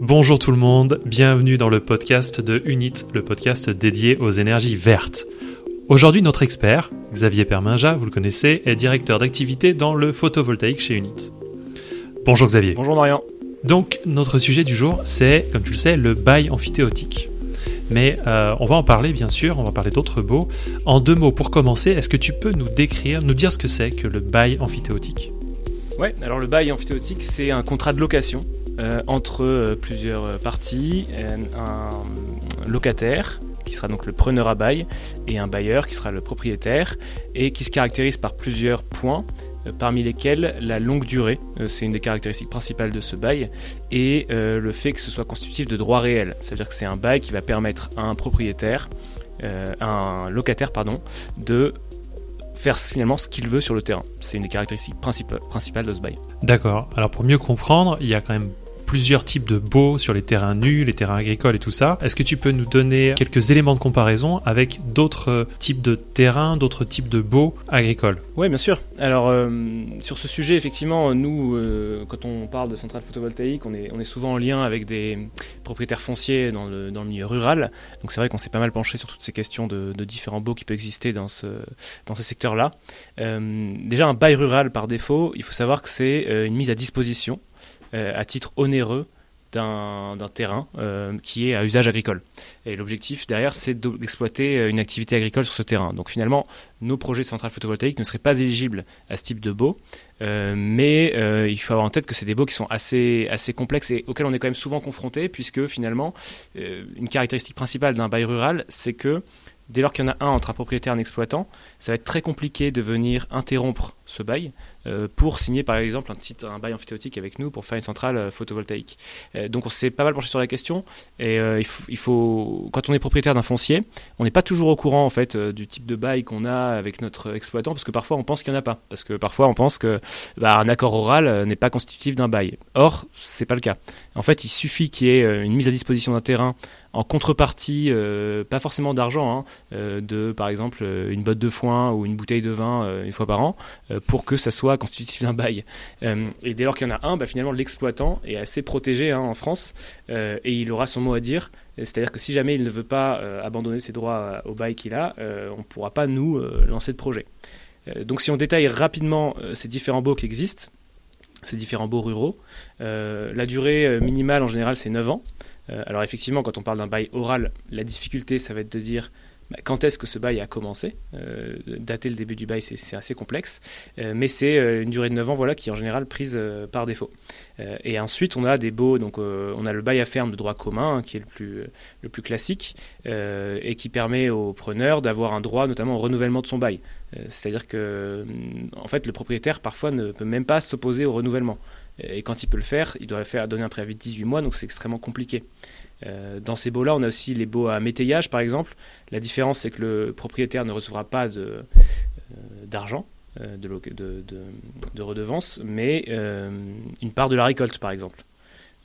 Bonjour tout le monde, bienvenue dans le podcast de Unit, le podcast dédié aux énergies vertes. Aujourd'hui, notre expert, Xavier Perminja, vous le connaissez, est directeur d'activité dans le photovoltaïque chez Unit. Bonjour Xavier. Bonjour Marian. Donc, notre sujet du jour, c'est, comme tu le sais, le bail amphithéotique. Mais euh, on va en parler, bien sûr, on va parler d'autres baux. En deux mots, pour commencer, est-ce que tu peux nous décrire, nous dire ce que c'est que le bail amphithéotique? Ouais, alors le bail amphithéotique, c'est un contrat de location euh, entre euh, plusieurs parties, un locataire qui sera donc le preneur à bail et un bailleur qui sera le propriétaire et qui se caractérise par plusieurs points euh, parmi lesquels la longue durée, euh, c'est une des caractéristiques principales de ce bail, et euh, le fait que ce soit constitutif de droit réel. cest à dire que c'est un bail qui va permettre à un propriétaire, un locataire, pardon, de faire finalement ce qu'il veut sur le terrain. C'est une des caractéristiques principales de ce bail. D'accord. Alors pour mieux comprendre, il y a quand même plusieurs types de baux sur les terrains nus, les terrains agricoles et tout ça. Est-ce que tu peux nous donner quelques éléments de comparaison avec d'autres types de terrains, d'autres types de baux agricoles? Oui, bien sûr. Alors, euh, sur ce sujet, effectivement, nous, euh, quand on parle de centrales photovoltaïques, on est, souvent en lien avec des propriétaires fonciers dans le, milieu rural. Donc, c'est vrai qu'on s'est pas mal penché sur toutes ces questions de, différents baux qui peuvent exister dans ce, dans ces secteurs-là. Euh, déjà, un bail rural, par défaut, il faut savoir que c'est une mise à disposition euh, à titre onéreux d'un terrain euh, qui est à usage agricole. Et l'objectif derrière, c'est d'exploiter euh, une activité agricole sur ce terrain. Donc finalement, nos projets de centrales photovoltaïques ne seraient pas éligibles à ce type de baux, mais il faut avoir en tête que c'est des baux qui sont assez, assez complexes et auxquels on est quand même souvent confronté, puisque finalement, une caractéristique principale d'un bail rural, c'est que dès lors qu'il y en a un entre un propriétaire et un exploitant, ça va être très compliqué de venir interrompre ce bail euh, pour signer par exemple un, bail amphithéotique avec nous pour faire une centrale euh, photovoltaïque. Euh, donc on s'est pas mal penché sur la question et il faut, quand on est propriétaire d'un foncier, on n'est pas toujours au courant en fait du type de bail qu'on a avec notre exploitant parce que parfois on pense qu'il n'y en a pas parce que parfois on pense que bah, un accord oral n'est pas constitutif d'un bail. Or c'est pas le cas. En fait il suffit qu'il y ait une mise à disposition d'un terrain en contrepartie, pas forcément d'argent, hein, de par exemple une botte de foin ou une bouteille de vin une fois par an, pour que ça soit constitutif d'un bail. Euh, et dès lors qu'il y en a un, bah, finalement l'exploitant est assez protégé hein, en France euh, et il aura son mot à dire. C'est-à-dire que si jamais il ne veut pas euh, abandonner ses droits au bail qu'il a, on ne pourra pas nous lancer de projet. donc si on détaille rapidement ces différents baux qui existent, ces différents baux ruraux, la durée minimale en général c'est 9 ans. Alors effectivement quand on parle d'un bail oral, la difficulté ça va être de dire bah, quand est-ce que ce bail a commencé euh, Dater le début du bail, c'est assez complexe, euh, mais c'est euh, une durée de 9 ans voilà, qui est en général prise par défaut. et ensuite, on a des baux, donc on a le bail à ferme de droit commun, hein, qui est le plus, classique, et qui permet au preneur d'avoir un droit notamment au renouvellement de son bail. C'est-à-dire que, fait, le propriétaire parfois ne peut même pas s'opposer au renouvellement. Et quand il peut le faire, il doit faire donner un préavis de 18 mois, donc c'est extrêmement compliqué. Euh, dans ces baux-là, on a aussi les baux à métayage, par exemple. La différence, c'est que le propriétaire ne recevra pas euh, d'argent, euh, de, de, de, redevance, mais une part de la récolte, par exemple.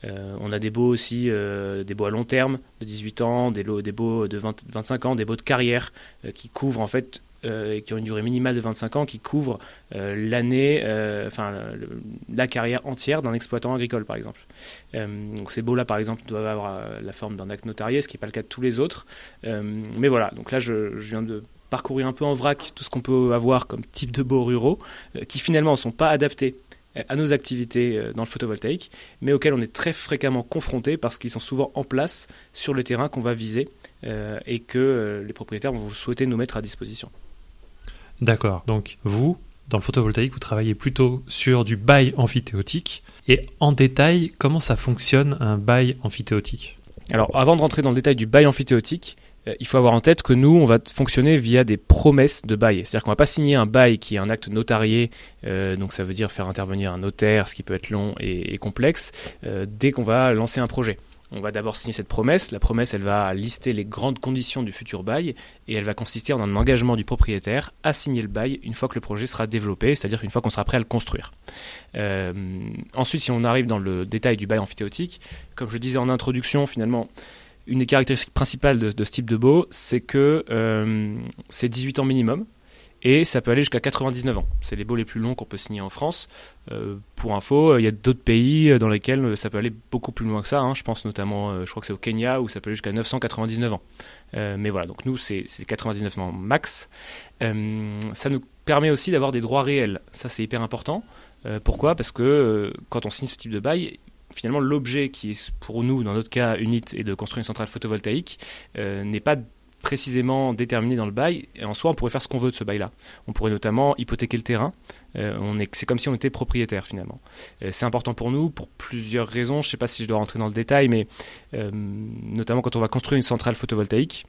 on a des baux aussi, des baux à long terme, de 18 ans, des, des baux de 25 ans, des baux de carrière, qui couvrent en fait euh, qui ont une durée minimale de 25 ans, qui couvrent euh, l'année, euh, enfin la carrière entière d'un exploitant agricole, par exemple. donc ces baux-là, par exemple, doivent avoir la forme d'un acte notarié, ce qui n'est pas le cas de tous les autres. mais voilà, donc là, je, viens de parcourir un peu en vrac tout ce qu'on peut avoir comme type de baux ruraux, qui finalement ne sont pas adaptés à nos activités dans le photovoltaïque, mais auxquels on est très fréquemment confronté parce qu'ils sont souvent en place sur le terrain qu'on va viser et que les propriétaires vont souhaiter nous mettre à disposition. D'accord. Donc vous, dans le photovoltaïque, vous travaillez plutôt sur du bail amphithéotique. Et en détail, comment ça fonctionne un bail amphithéotique? Alors avant de rentrer dans le détail du bail amphithéotique, euh, il faut avoir en tête que nous, on va fonctionner via des promesses de bail. C'est-à-dire qu'on va pas signer un bail qui est un acte notarié, euh, donc ça veut dire faire intervenir un notaire, ce qui peut être long et, complexe, euh, dès qu'on va lancer un projet. On va d'abord signer cette promesse. La promesse, elle va lister les grandes conditions du futur bail et elle va consister en un engagement du propriétaire à signer le bail une fois que le projet sera développé, c'est-à-dire une fois qu'on sera prêt à le construire. Euh, ensuite, si on arrive dans le détail du bail amphithéotique, comme je disais en introduction, finalement, une des caractéristiques principales de, ce type de baux, c'est que euh, c'est 18 ans minimum et ça peut aller jusqu'à 99 ans. C'est les baux les plus longs qu'on peut signer en France. Euh, pour info, il y a d'autres pays dans lesquels ça peut aller beaucoup plus loin que ça. Hein. Je pense notamment, je crois que c'est au Kenya où ça peut aller jusqu'à 999 ans. mais voilà, donc nous c'est 99 ans max. ça nous permet aussi d'avoir des droits réels. Ça c'est hyper important. pourquoi? Parce que quand on signe ce type de bail, finalement l'objet qui est pour nous, dans notre cas, UNIT, et de construire une centrale photovoltaïque, n'est pas précisément déterminé dans le bail. Et en soi, on pourrait faire ce qu'on veut de ce bail-là. On pourrait notamment hypothéquer le terrain. Euh, on est, c'est comme si on était propriétaire finalement. Euh, c'est important pour nous pour plusieurs raisons. Je ne sais pas si je dois rentrer dans le détail, mais euh, notamment quand on va construire une centrale photovoltaïque,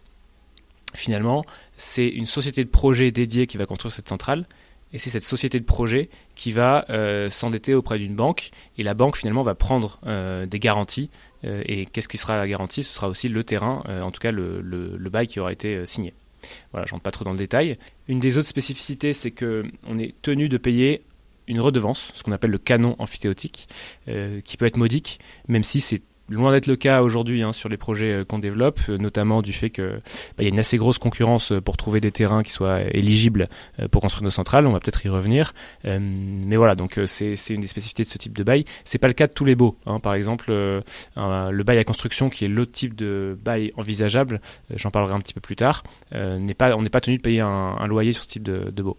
finalement, c'est une société de projet dédiée qui va construire cette centrale et c'est cette société de projet qui va euh, s'endetter auprès d'une banque, et la banque finalement va prendre euh, des garanties, euh, et qu'est-ce qui sera la garantie? Ce sera aussi le terrain, en tout cas le, bail qui aura été signé. Voilà, j'entre pas trop dans le détail. Une des autres spécificités, c'est qu'on est tenu de payer une redevance, ce qu'on appelle le canon amphithéotique, qui peut être modique, même si c'est loin d'être le cas aujourd'hui hein, sur les projets euh, qu'on développe, euh, notamment du fait qu'il bah, y a une assez grosse concurrence euh, pour trouver des terrains qui soient éligibles pour construire nos centrales. On va peut-être y revenir, mais voilà, donc c'est une des spécificités de ce type de bail. C'est pas le cas de tous les baux. Hein. Par exemple, le bail à construction, qui est l'autre type de bail envisageable, j'en parlerai un petit peu plus tard, n'est pas, on n'est pas tenu de payer un, loyer sur ce type de, de baux.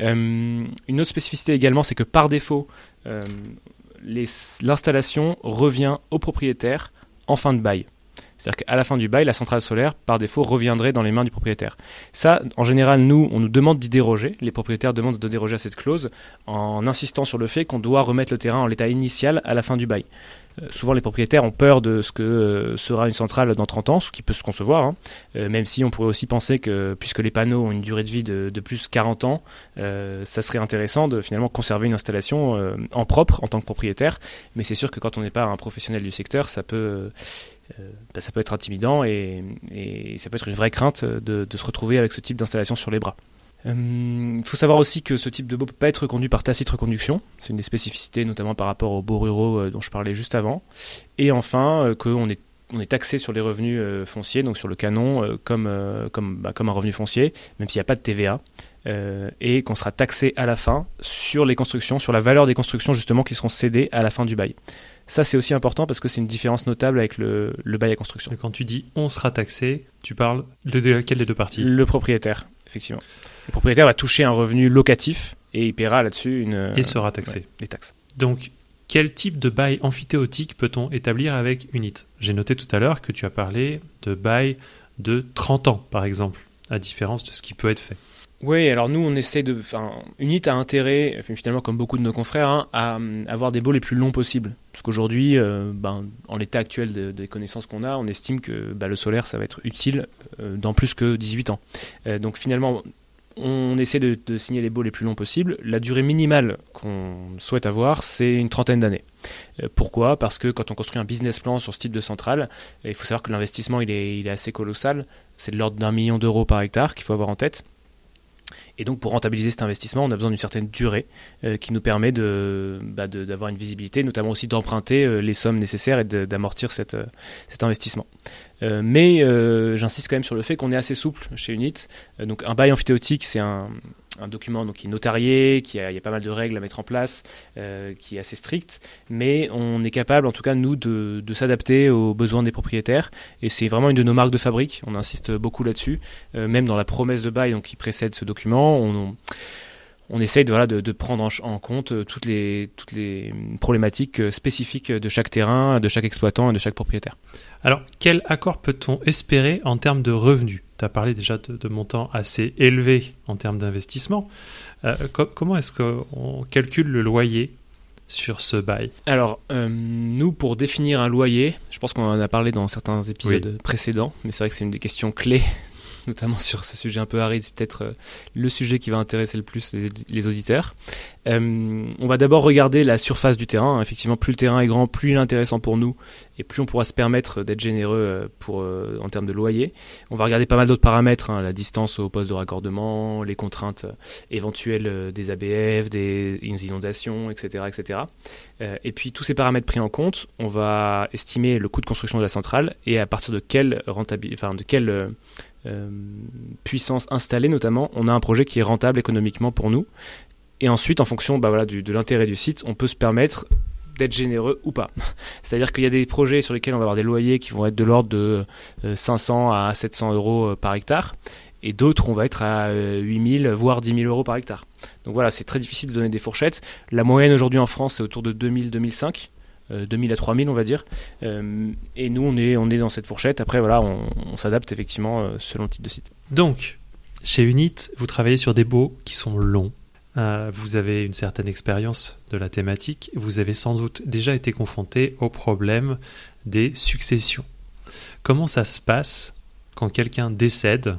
une autre spécificité également, c'est que par défaut, l'installation revient au propriétaire en fin de bail. C'est-à-dire qu'à la fin du bail, la centrale solaire, par défaut, reviendrait dans les mains du propriétaire. Ça, en général, nous, on nous demande d'y déroger. Les propriétaires demandent de déroger à cette clause en insistant sur le fait qu'on doit remettre le terrain en l'état initial à la fin du bail. Euh, souvent les propriétaires ont peur de ce que euh, sera une centrale dans 30 ans, ce qui peut se concevoir, hein. euh, même si on pourrait aussi penser que puisque les panneaux ont une durée de vie de, de plus 40 ans, ça serait intéressant de finalement conserver une installation en propre en tant que propriétaire, mais c'est sûr que quand on n'est pas un professionnel du secteur, ça peut, bah, être intimidant et, ça peut être une vraie crainte de, de se retrouver avec ce type d'installation sur les bras. Il euh, faut savoir aussi que ce type de baux peut pas être reconduit par tacite reconduction. C'est une des spécificités, notamment par rapport aux baux ruraux euh, dont je parlais juste avant. Et enfin, euh, qu'on est taxé sur les revenus fonciers, donc sur le canon, comme, comme, bah, comme un revenu foncier, même s'il n'y a pas de TVA, et qu'on sera taxé à la fin sur les constructions, sur la valeur des constructions justement qui seront cédées à la fin du bail. Ça, c'est aussi important parce que c'est une différence notable avec le, le bail à construction. quand tu dis on sera taxé, tu parles de, laquelle des deux parties? Le propriétaire, effectivement. Le propriétaire va toucher un revenu locatif et il paiera là-dessus une. Et sera taxé. des taxes. Donc, quel type de bail amphithéotique peut-on établir avec UNIT? J'ai noté tout à l'heure que tu as parlé de bail de 30 ans, par exemple, à différence de ce qui peut être fait. Oui, alors nous, on essaie de. Unit a intérêt, finalement, comme beaucoup de nos confrères, hein, à, avoir des baux les plus longs possibles. Parce qu'aujourd'hui, euh, ben, en l'état actuel des connaissances qu'on a, on estime que bah, le solaire, ça va être utile euh, dans plus que 18 ans. Euh, donc finalement, on essaie de, signer les baux les plus longs possibles. La durée minimale qu'on souhaite avoir, c'est une trentaine d'années. Pourquoi? Parce que quand on construit un business plan sur ce type de centrale, il faut savoir que l'investissement il est, il est assez colossal. C'est de l'ordre d'un million d'euros par hectare qu'il faut avoir en tête. Et donc pour rentabiliser cet investissement, on a besoin d'une certaine durée euh, qui nous permet bah, d'avoir une visibilité, notamment aussi d'emprunter euh, les sommes nécessaires et d'amortir cet investissement. Euh, mais euh, j'insiste quand même sur le fait qu'on est assez souple chez Unit. Euh, donc un bail amphithéotique, c'est un, document donc, qui est notarié, qui a, il y a pas mal de règles à mettre en place, qui est assez strict, mais on est capable, en tout cas nous, de, s'adapter aux besoins des propriétaires, et c'est vraiment une de nos marques de fabrique. On insiste beaucoup là-dessus, même dans la promesse de bail donc qui précède ce document. on on essaye de, voilà, de, prendre en, compte euh, toutes les, toutes les problématiques euh, spécifiques de chaque terrain, de chaque exploitant et de chaque propriétaire. Alors, quel accord peut-on espérer en termes de revenus? Tu as parlé déjà de, montants assez élevés en termes d'investissement. Euh, comment est-ce qu'on calcule le loyer sur ce bail? Alors, nous, pour définir un loyer, je pense qu'on en a parlé dans certains épisodes précédents, mais c'est vrai que c'est une des questions clés notamment sur ce sujet un peu aride, c'est peut-être euh, le sujet qui va intéresser le plus les, auditeurs. Euh, on va d'abord regarder la surface du terrain. Effectivement, plus le terrain est grand, plus il est intéressant pour nous, et plus on pourra se permettre d'être généreux euh, en termes de loyer. On va regarder pas mal d'autres paramètres, hein, la distance au poste de raccordement, les contraintes éventuelles des ABF, des inondations, etc. etc. et puis tous ces paramètres pris en compte, on va estimer le coût de construction de la centrale et à partir de quelle rentabilité, enfin de quelle puissance installée notamment, on a un projet qui est rentable économiquement pour nous. Et ensuite, en fonction bah voilà, de l'intérêt du site, on peut se permettre d'être généreux ou pas. C'est-à-dire qu'il y a des projets sur lesquels on va avoir des loyers qui vont être de l'ordre de 500 à 700 euros par hectare et d'autres, on va être à 8000, euh, voire 10 000 euros par hectare. Donc voilà, c'est très difficile de donner des fourchettes. La moyenne aujourd'hui en France, c'est autour de 2000-2005. 2000 à 3000 on va dire. Euh, et nous on est on est dans cette fourchette. Après voilà on, s'adapte effectivement euh, selon le type de site. Donc chez Unit vous travaillez sur des baux qui sont longs. Vous avez une certaine expérience de la thématique. Vous avez sans doute déjà été confronté au problème des successions. Comment ça se passe quand quelqu'un décède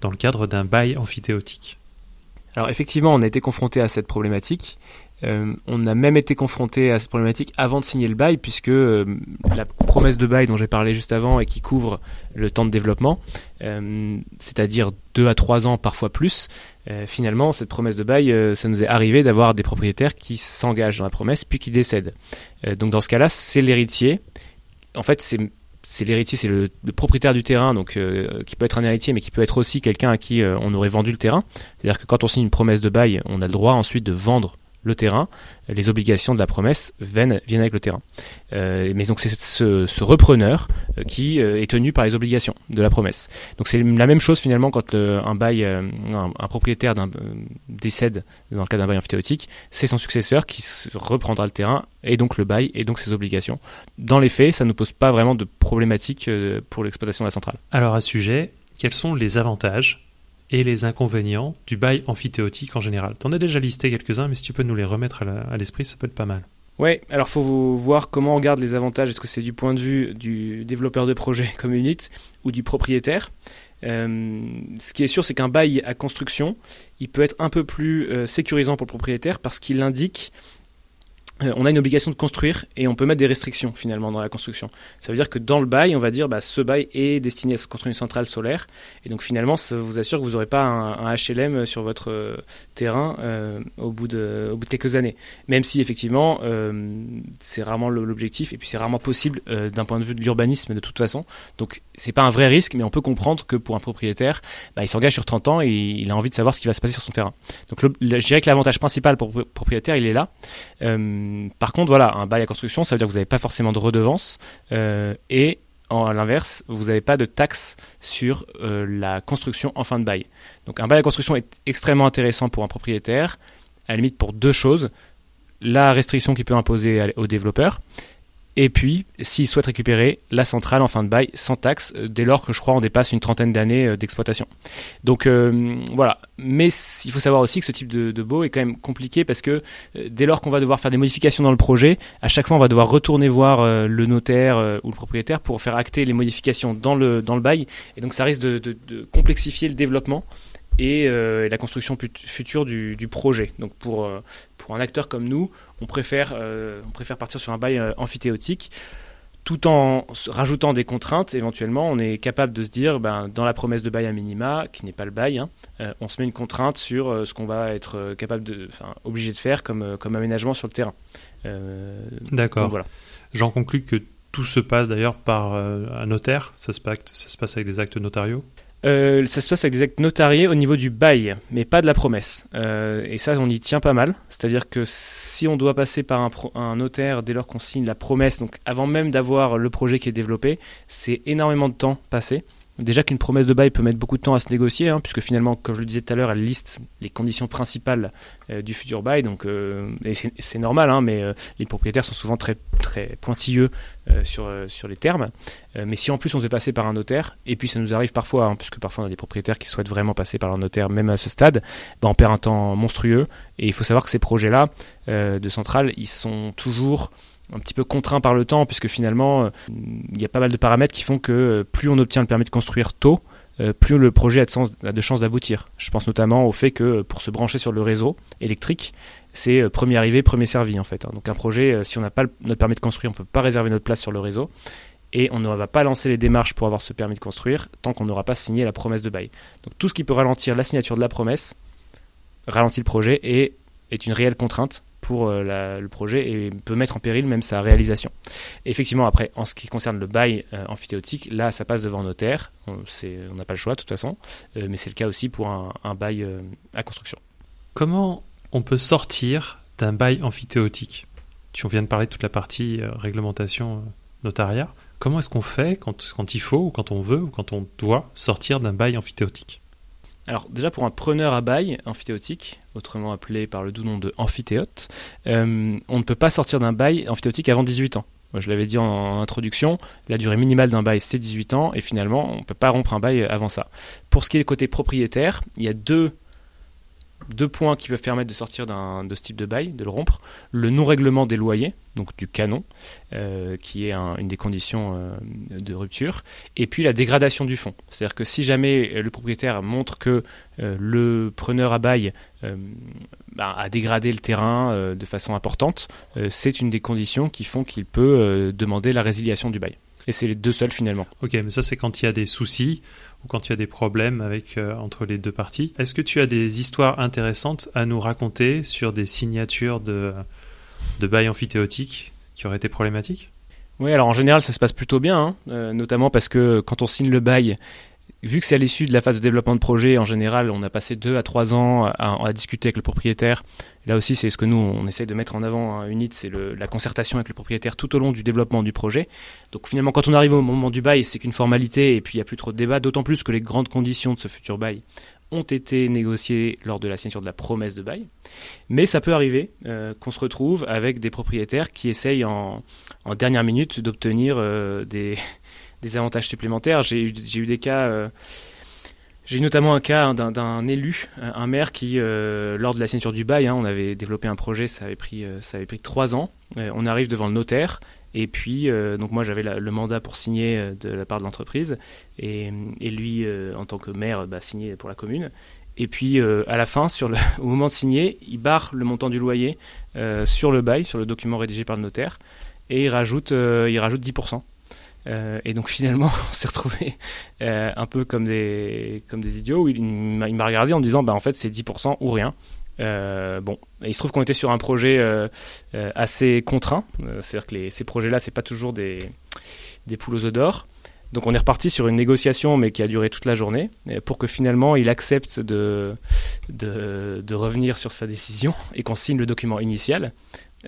dans le cadre d'un bail amphithéotique? Alors effectivement, on a été confronté à cette problématique. Euh, on a même été confronté à cette problématique avant de signer le bail, puisque euh, la promesse de bail dont j'ai parlé juste avant et qui couvre le temps de développement, euh, c'est-à-dire 2 à 3 ans, parfois plus, finalement, cette promesse de bail, ça nous est arrivé d'avoir des propriétaires qui s'engagent dans la promesse puis qui décèdent. donc dans ce cas-là, c'est l'héritier. En fait, c'est l'héritier, c'est le, propriétaire du terrain, donc qui peut être un héritier, mais qui peut être aussi quelqu'un à qui on aurait vendu le terrain. C'est-à-dire que quand on signe une promesse de bail, on a le droit ensuite de vendre le terrain, les obligations de la promesse viennent, viennent avec le terrain. Euh, mais donc c'est ce, repreneur euh, qui euh, est tenu par les obligations de la promesse. Donc c'est la même chose finalement quand un bail, un, propriétaire décède dans le cas d'un bail amphithéotique, c'est son successeur qui reprendra le terrain et donc le bail et donc ses obligations. Dans les faits, ça ne pose pas vraiment de problématique pour l'exploitation de la centrale. Alors à ce sujet, quels sont les avantages et les inconvénients du bail amphithéotique en général. Tu en as déjà listé quelques-uns, mais si tu peux nous les remettre à l'esprit, ça peut être pas mal. Ouais, alors faut voir comment on regarde les avantages. Est-ce que c'est du point de vue du développeur de projet comme Unit ou du propriétaire? Euh, Ce qui est sûr, c'est qu'un bail à construction, il peut être un peu plus euh, sécurisant pour le propriétaire parce qu'il indique on a une obligation de construire et on peut mettre des restrictions finalement dans la construction. Ça veut dire que dans le bail, on va dire bah, ce bail est destiné à se construire une centrale solaire et donc finalement ça vous assure que vous n'aurez pas un, HLM sur votre euh, terrain euh, au, bout de, quelques années. Même si effectivement c'est rarement l'objectif et puis c'est rarement possible d'un point de vue de l'urbanisme de toute façon. Donc c'est pas un vrai risque mais on peut comprendre que pour un propriétaire, bah, il s'engage sur 30 ans et il a envie de savoir ce qui va se passer sur son terrain. Donc je dirais que l'avantage principal pour le propriétaire il est là. Euh, par contre, voilà, un bail à construction, ça veut dire que vous n'avez pas forcément de redevance euh, et à l'inverse, vous n'avez pas de taxe sur euh, la construction en fin de bail. Donc un bail à construction est extrêmement intéressant pour un propriétaire, à limite pour deux choses. La restriction qu'il peut imposer aux développeurs et puis, s'ils souhaitent récupérer la centrale en fin de bail sans taxe, euh, dès lors que je crois on dépasse une trentaine d'années euh, d'exploitation. Donc euh, voilà. Mais il faut savoir aussi que ce type de, de est quand même compliqué parce que dès lors qu'on va devoir faire des modifications dans le projet, à chaque fois on va devoir retourner voir le notaire ou le propriétaire pour faire acter les modifications dans le, bail. Et donc ça risque de complexifier le développement et la construction future du, du, projet. Donc pour, pour un acteur comme nous, on préfère, euh, on préfère partir sur un bail euh, amphithéotique tout en rajoutant des contraintes, éventuellement, on est capable de se dire, ben, dans la promesse de bail à minima, qui n'est pas le bail, hein, euh, on se met une contrainte sur ce qu'on va être capable de, obligé de faire comme, comme aménagement sur le terrain. D'accord. Voilà. J'en conclus que tout se passe d'ailleurs par un notaire. Ça se, passe, ça se passe avec des actes notariaux? Euh, ça se passe avec des actes notariés au niveau du bail, mais pas de la promesse. Euh, et ça, on y tient pas mal. C'est-à-dire que si on doit passer par un, un notaire dès lors qu'on signe la promesse, donc avant même d'avoir le projet qui est développé, c'est énormément de temps passé. Déjà qu'une promesse de bail peut mettre beaucoup de temps à se négocier, hein, puisque finalement, comme je le disais tout à l'heure, elle liste les conditions principales euh, du futur bail. Donc, euh, c'est normal, hein, mais euh, les propriétaires sont souvent très, très pointilleux sur, sur les termes. mais si en plus on se fait passer par un notaire, et puis ça nous arrive parfois, hein, puisque parfois on a des propriétaires qui souhaitent vraiment passer par leur notaire, même à ce stade, ben, on perd un temps monstrueux. Et il faut savoir que ces projets-là de centrale, ils sont toujours un petit peu contraint par le temps, puisque finalement, euh, il y a pas mal de paramètres qui font que euh, plus on obtient le permis de construire tôt, euh, plus le projet a de, chances d'aboutir. Je pense notamment au fait que pour se brancher sur le réseau électrique, c'est premier arrivé, premier servi en fait. Hein. Donc un projet, si on n'a pas notre permis de construire, on ne peut pas réserver notre place sur le réseau. Et on ne va pas lancer les démarches pour avoir ce permis de construire tant qu'on n'aura pas signé la promesse de bail. Donc tout ce qui peut ralentir la signature de la promesse ralentit le projet et est une réelle contrainte pour le projet et peut mettre en péril même sa réalisation. effectivement, après, en ce qui concerne le bail amphithéotique, là, ça passe devant notaire. On n'a pas le choix de toute façon, mais c'est le cas aussi pour un, un bail à construction. Comment on peut sortir d'un bail amphithéotique? Tu viens de parler de toute la partie réglementation notariat. Comment est-ce qu'on fait quand, quand il faut, ou quand on veut, ou quand on doit sortir d'un bail amphithéotique? Alors déjà pour un preneur à bail amphithéotique, autrement appelé par le doux nom de amphithéote, euh, on ne peut pas sortir d'un bail amphithéotique avant 18 ans. Moi, je l'avais dit en, introduction, la durée minimale d'un bail c'est 18 ans et finalement on ne peut pas rompre un bail avant ça. Pour ce qui est côté propriétaire, il y a deux deux points qui peuvent permettre de sortir de ce type de bail, de le rompre. Le non-règlement des loyers, donc du canon, euh, qui est une des conditions euh, de rupture. Et puis la dégradation du fonds. C'est-à-dire que si jamais le propriétaire montre que euh, le preneur à bail bah, a dégradé le terrain de façon importante, c'est une des conditions qui font qu'il peut demander la résiliation du bail. Et c'est les deux seuls finalement. Ok, mais ça c'est quand il y a des soucis ou quand il y a des problèmes avec, euh, entre les deux parties. Est-ce que tu as des histoires intéressantes à nous raconter sur des signatures de, de bail amphithéotique qui auraient été problématiques? Oui, alors en général ça se passe plutôt bien, hein. euh, notamment parce que quand on signe le bail, vu que c'est à l'issue de la phase de développement de projet, en général, on a passé deux à trois ans à, discuter avec le propriétaire. Là aussi, c'est ce que nous, on essaye de mettre en avant à Unit, c'est la concertation avec le propriétaire tout au long du développement du projet. Donc finalement, quand on arrive au moment du bail, c'est qu'une formalité et puis il n'y a plus trop de débat, d'autant plus que les grandes conditions de ce futur bail ont été négociées lors de la signature de la promesse de bail. Mais ça peut arriver euh, qu'on se retrouve avec des propriétaires qui essayent en, dernière minute d'obtenir euh, des des avantages supplémentaires. J'ai eu, des cas. Euh, j'ai notamment un cas d'un élu, un maire qui, euh, lors de la signature du bail, hein, on avait développé un projet, ça avait pris, euh, ça avait pris trois ans. on arrive devant le notaire, et puis, donc moi j'avais le mandat pour signer de la part de l'entreprise, et, lui, en tant que maire, bah, signé pour la commune. Et puis à la fin, au moment de signer, il barre le montant du loyer sur le bail, sur le document rédigé par le notaire, et il rajoute, il rajoute 10%. Euh, et donc finalement, on s'est retrouvé euh, un peu comme des, comme des idiots. Où il, m'a regardé en me disant, bah, en fait, c'est 10% ou rien. Euh, bon, il se trouve qu'on était sur un projet assez contraint. C'est-à-dire que ces projets-là, c'est pas toujours des, des poules aux œufs d'or. Donc on est reparti sur une négociation, mais qui a duré toute la journée, pour que finalement il accepte de, de revenir sur sa décision et qu'on signe le document initial.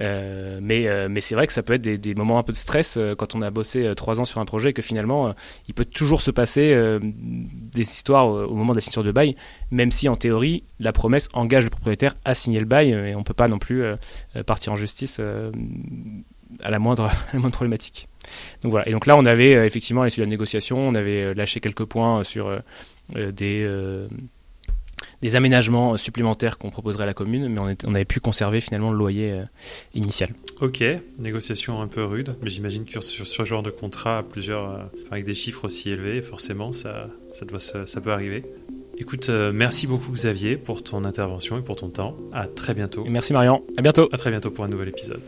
Euh, mais euh, mais c'est vrai que ça peut être des, moments un peu de stress euh, quand on a bossé trois ans sur un projet et que finalement il peut toujours se passer des histoires au moment de la signature de bail, même si en théorie la promesse engage le propriétaire à signer le bail et on peut pas non plus partir en justice à la moindre, la moindre problématique. Donc voilà. Et donc là, on avait effectivement, à l'issue de la négociation, on avait lâché quelques points sur des des aménagements supplémentaires qu'on proposerait à la commune, mais on, avait pu conserver finalement le loyer euh, initial. Ok, négociation un peu rude, mais j'imagine que sur, ce genre de contrat, plusieurs, euh, avec des chiffres aussi élevés, forcément, ça, ça, doit ça peut arriver. Écoute, euh, merci beaucoup Xavier pour ton intervention et pour ton temps. À très bientôt. merci Marian. À bientôt. À très bientôt pour un nouvel épisode.